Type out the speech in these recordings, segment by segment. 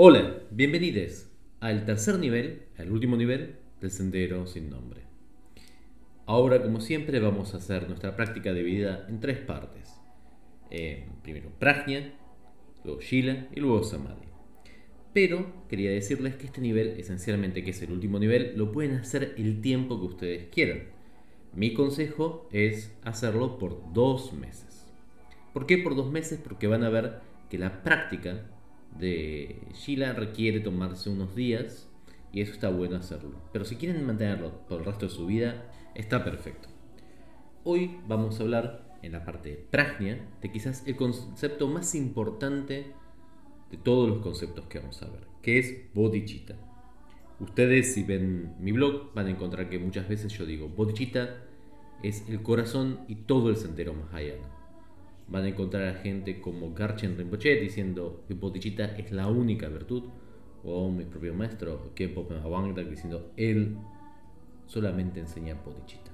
Hola, bienvenidos al tercer nivel, al último nivel del sendero sin nombre. Ahora, como siempre, vamos a hacer nuestra práctica de vida en tres partes. Eh, primero Prajna, luego Shila y luego Samadhi. Pero quería decirles que este nivel, esencialmente que es el último nivel, lo pueden hacer el tiempo que ustedes quieran. Mi consejo es hacerlo por dos meses. ¿Por qué por dos meses? Porque van a ver que la práctica de Sheila requiere tomarse unos días y eso está bueno hacerlo. Pero si quieren mantenerlo por el resto de su vida, está perfecto. Hoy vamos a hablar en la parte de Prajna de quizás el concepto más importante de todos los conceptos que vamos a ver, que es bodhicitta. Ustedes si ven mi blog van a encontrar que muchas veces yo digo bodhicitta es el corazón y todo el sendero Mahayana van a encontrar a gente como Garchen Rinpoche diciendo que bodhicitta es la única virtud, o mi propio maestro Kempo Mahawangda diciendo él solamente enseña bodhicitta.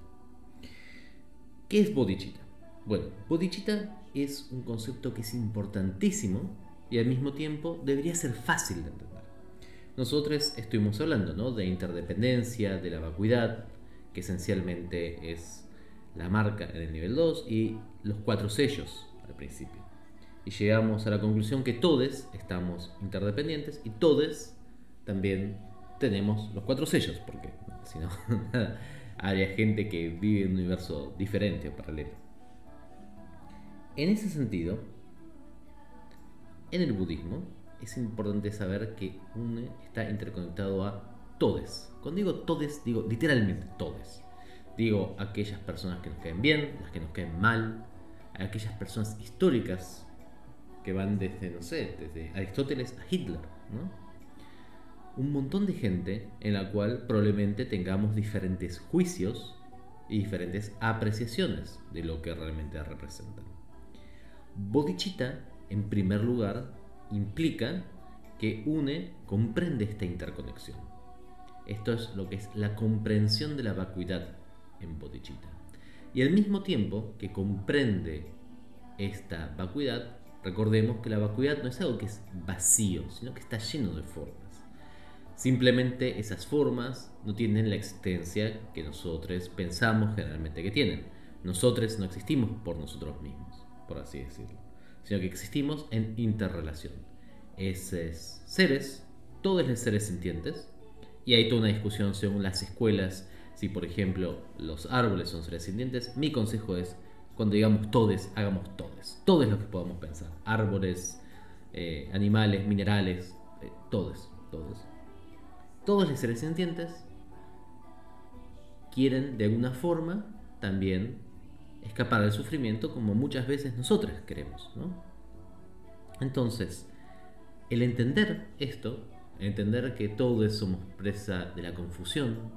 ¿Qué es bodhicitta? Bueno, bodhicitta es un concepto que es importantísimo y al mismo tiempo debería ser fácil de entender. Nosotros estuvimos hablando ¿no? de interdependencia, de la vacuidad, que esencialmente es la marca en el nivel 2 y los cuatro sellos al principio. Y llegamos a la conclusión que todos estamos interdependientes y todos también tenemos los cuatro sellos, porque si no, hay gente que vive en un universo diferente o paralelo. En ese sentido, en el budismo es importante saber que uno está interconectado a todos. Cuando digo todes, digo literalmente todos. Digo aquellas personas que nos caen bien, las que nos caen mal, aquellas personas históricas que van desde, no sé, desde Aristóteles a Hitler, ¿no? Un montón de gente en la cual probablemente tengamos diferentes juicios y diferentes apreciaciones de lo que realmente representan. Bodhicitta, en primer lugar, implica que une, comprende esta interconexión. Esto es lo que es la comprensión de la vacuidad en bodhicitta. Y al mismo tiempo que comprende esta vacuidad, recordemos que la vacuidad no es algo que es vacío, sino que está lleno de formas. Simplemente esas formas no tienen la existencia que nosotros pensamos generalmente que tienen. Nosotros no existimos por nosotros mismos, por así decirlo, sino que existimos en interrelación. Esos seres, todos los seres sintientes, y hay toda una discusión según las escuelas si por ejemplo los árboles son seres sintientes, mi consejo es cuando digamos todes, hagamos todes. Todo es lo que podamos pensar. Árboles, eh, animales, minerales, eh, todos, todos. Todos los seres sintientes quieren de alguna forma también escapar del sufrimiento como muchas veces nosotros queremos. Entonces, el entender esto, entender que todos somos presa de la confusión,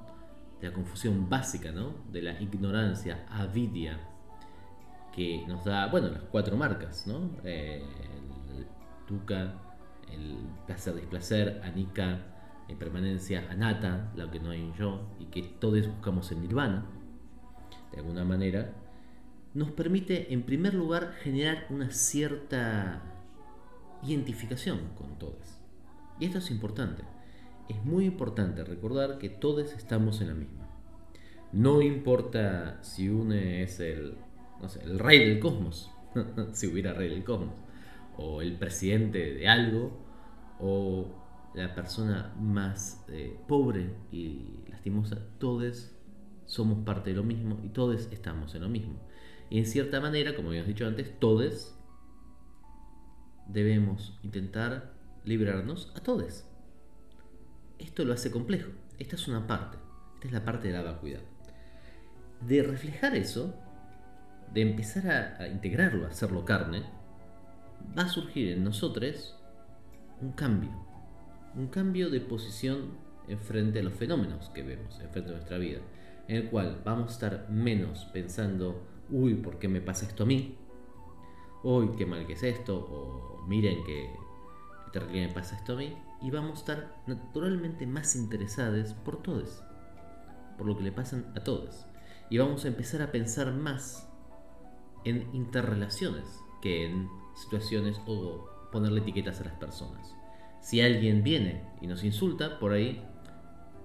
de la confusión básica, ¿no? De la ignorancia, avidia, que nos da, bueno, las cuatro marcas, ¿no? Eh, el tuca, el placer, displacer, anika, impermanencia, anata, lo que no hay en yo, y que todos buscamos en nirvana, de alguna manera, nos permite, en primer lugar, generar una cierta identificación con todos. Y esto es importante es muy importante recordar que todos estamos en la misma. No importa si uno es el, el rey del cosmos, si hubiera rey del cosmos, o el presidente de algo, o la persona más eh, pobre y lastimosa, todos somos parte de lo mismo y todos estamos en lo mismo. Y en cierta manera, como habíamos dicho antes, todos debemos intentar librarnos a todos. Esto lo hace complejo. Esta es una parte. Esta es la parte de la vacuidad. De reflejar eso, de empezar a, integrarlo, a hacerlo carne, va a surgir en nosotros un cambio. Un cambio de posición en frente a los fenómenos que vemos, en frente a nuestra vida. En el cual vamos a estar menos pensando, uy, ¿por qué me pasa esto a mí? Uy, qué mal que es esto, o miren que me pasa esto a mí, y vamos a estar naturalmente más interesados por todos, por lo que le pasan a todos. Y vamos a empezar a pensar más en interrelaciones que en situaciones o ponerle etiquetas a las personas. Si alguien viene y nos insulta, por ahí,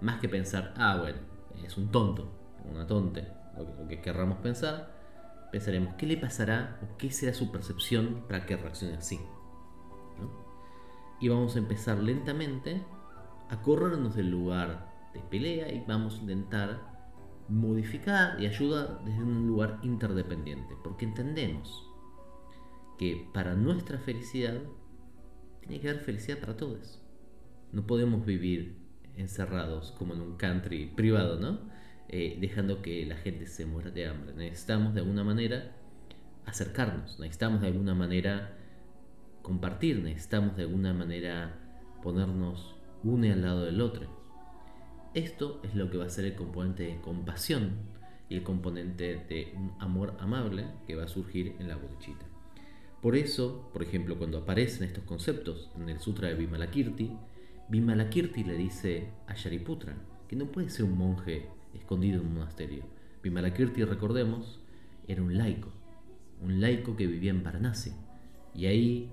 más que pensar, ah, bueno, es un tonto, una tonte, lo que, querramos pensar, pensaremos, ¿qué le pasará o qué será su percepción para que reaccione así? Y vamos a empezar lentamente a corrernos del lugar de pelea y vamos a intentar modificar y ayudar desde un lugar interdependiente, porque entendemos que para nuestra felicidad tiene que haber felicidad para todos. No podemos vivir encerrados como en un country privado, ¿no? Eh, dejando que la gente se muera de hambre. Necesitamos de alguna manera acercarnos, necesitamos de alguna manera compartir, necesitamos de alguna manera ponernos uno al lado del otro. Esto es lo que va a ser el componente de compasión y el componente de un amor amable que va a surgir en la bodichita. Por eso, por ejemplo, cuando aparecen estos conceptos en el Sutra de Vimalakirti, Vimalakirti le dice a Shariputra que no puede ser un monje escondido en un monasterio. Vimalakirti, recordemos, era un laico, un laico que vivía en Varanasi y ahí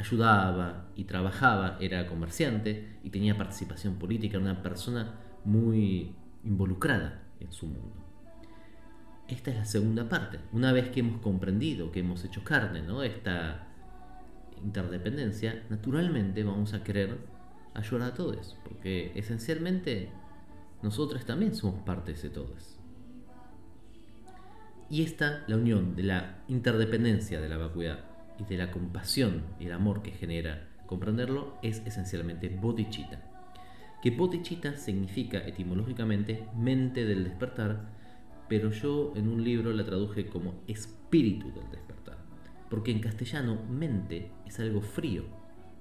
ayudaba y trabajaba, era comerciante y tenía participación política, era una persona muy involucrada en su mundo esta es la segunda parte. Una vez que hemos comprendido, que hemos hecho carne. Esta interdependencia, naturalmente vamos a querer ayudar a todos, porque esencialmente nosotros también somos partes de todos. Y esta, la unión de la interdependencia de la vacuidad y de la compasión y el amor que genera comprenderlo, es esencialmente bodhicitta. Que bodhicitta significa etimológicamente mente del despertar, pero yo en un libro la traduje como espíritu del despertar. Porque en castellano mente es algo frío.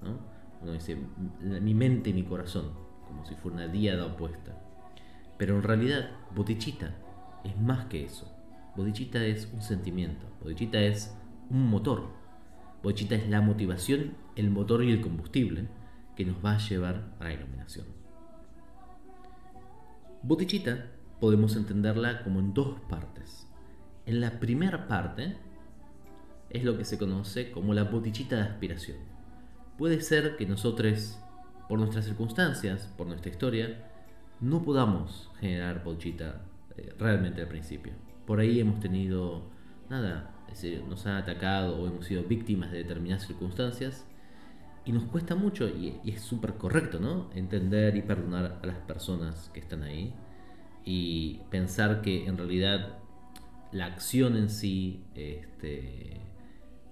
¿no? Uno dice mi mente y mi corazón, como si fuera una diada opuesta. Pero en realidad, bodichita es más que eso. Bodichita es un sentimiento, bodichita es un motor. Bodichita es la motivación, el motor y el combustible que nos va a llevar a la iluminación. Bodichita podemos entenderla como en dos partes. En la primera parte es lo que se conoce como la botichita de aspiración. Puede ser que nosotros, por nuestras circunstancias, por nuestra historia, no podamos generar botichita eh, realmente al principio. Por ahí hemos tenido, nada, nos han atacado o hemos sido víctimas de determinadas circunstancias y nos cuesta mucho, y, y es súper correcto, ¿no? Entender y perdonar a las personas que están ahí y pensar que en realidad la acción en sí este,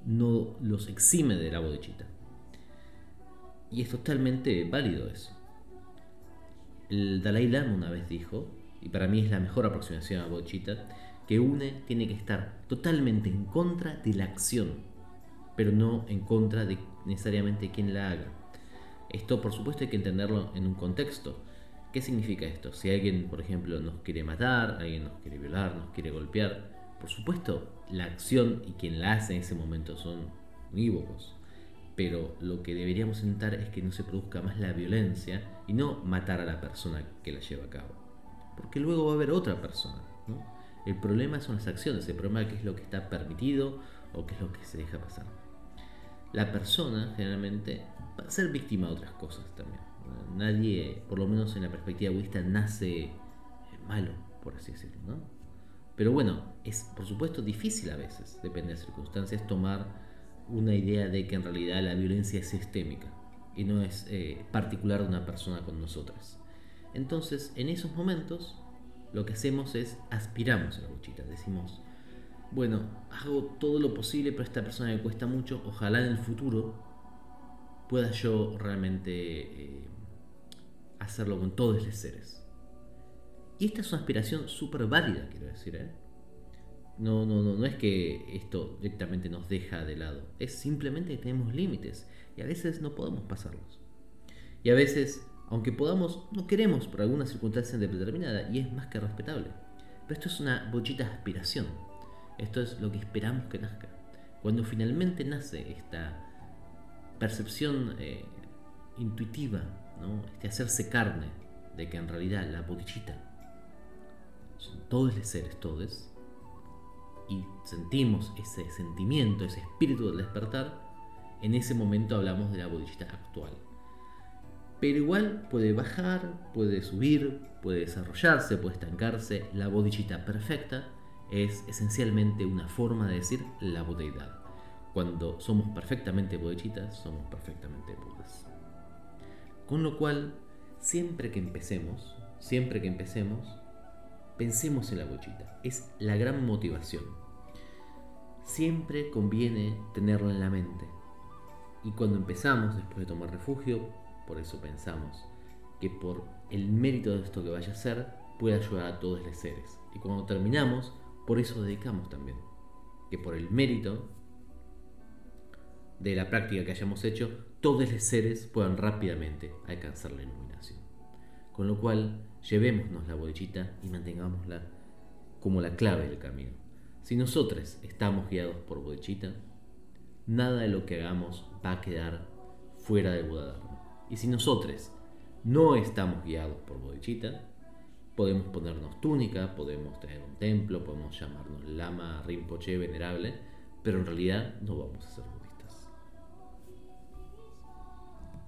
no los exime de la bodichita. Y es totalmente válido eso. El Dalai Lama una vez dijo, y para mí es la mejor aproximación a la bodichita, que une tiene que estar totalmente en contra de la acción, pero no en contra de necesariamente quien la haga. Esto por supuesto hay que entenderlo en un contexto. ¿Qué significa esto? Si alguien, por ejemplo, nos quiere matar, alguien nos quiere violar, nos quiere golpear, por supuesto, la acción y quien la hace en ese momento son unívocos. Pero lo que deberíamos intentar es que no se produzca más la violencia y no matar a la persona que la lleva a cabo. Porque luego va a haber otra persona. El problema son las acciones, el problema es qué es lo que está permitido o qué es lo que se deja pasar. La persona generalmente va a ser víctima de otras cosas también. Nadie, por lo menos en la perspectiva budista, nace malo, por así decirlo. Pero bueno, es por supuesto difícil a veces, depende de las circunstancias, tomar una idea de que en realidad la violencia es sistémica y no es eh, particular de una persona con nosotras. Entonces, en esos momentos, lo que hacemos es aspiramos a la luchita, decimos, bueno, hago todo lo posible, pero esta persona me cuesta mucho, ojalá en el futuro pueda yo realmente eh, hacerlo con todos los seres. Y esta es una aspiración súper válida, quiero decir. ¿eh? No, no, no, no es que esto directamente nos deja de lado. Es simplemente que tenemos límites y a veces no podemos pasarlos. Y a veces, aunque podamos, no queremos por alguna circunstancia determinada y es más que respetable. Pero esto es una bochita aspiración. Esto es lo que esperamos que nazca. Cuando finalmente nace esta percepción eh, intuitiva este hacerse carne de que en realidad la bodichita son todos los seres, todos, y sentimos ese sentimiento, ese espíritu del despertar, en ese momento hablamos de la bodichita actual. Pero igual puede bajar, puede subir, puede desarrollarse, puede estancarse. La bodichita perfecta es esencialmente una forma de decir la budeidad. Cuando somos perfectamente bodichitas, somos perfectamente budas. Con lo cual, siempre que empecemos, siempre que empecemos, pensemos en la bodichita. Es la gran motivación. Siempre conviene tenerla en la mente. Y cuando empezamos, después de tomar refugio, por eso pensamos que por el mérito de esto que vaya a ser, puede ayudar a todos los seres. Y cuando terminamos, por eso dedicamos también. Que por el mérito de la práctica que hayamos hecho, todos los seres puedan rápidamente alcanzar la iluminación. Con lo cual, llevémonos la bodichita y mantengámosla como la clave del camino. Si nosotros estamos guiados por bodichita, nada de lo que hagamos va a quedar fuera del Buda Y si nosotros no estamos guiados por bodichita, podemos ponernos túnica, podemos tener un templo, podemos llamarnos lama, rinpoche, venerable, pero en realidad no vamos a ser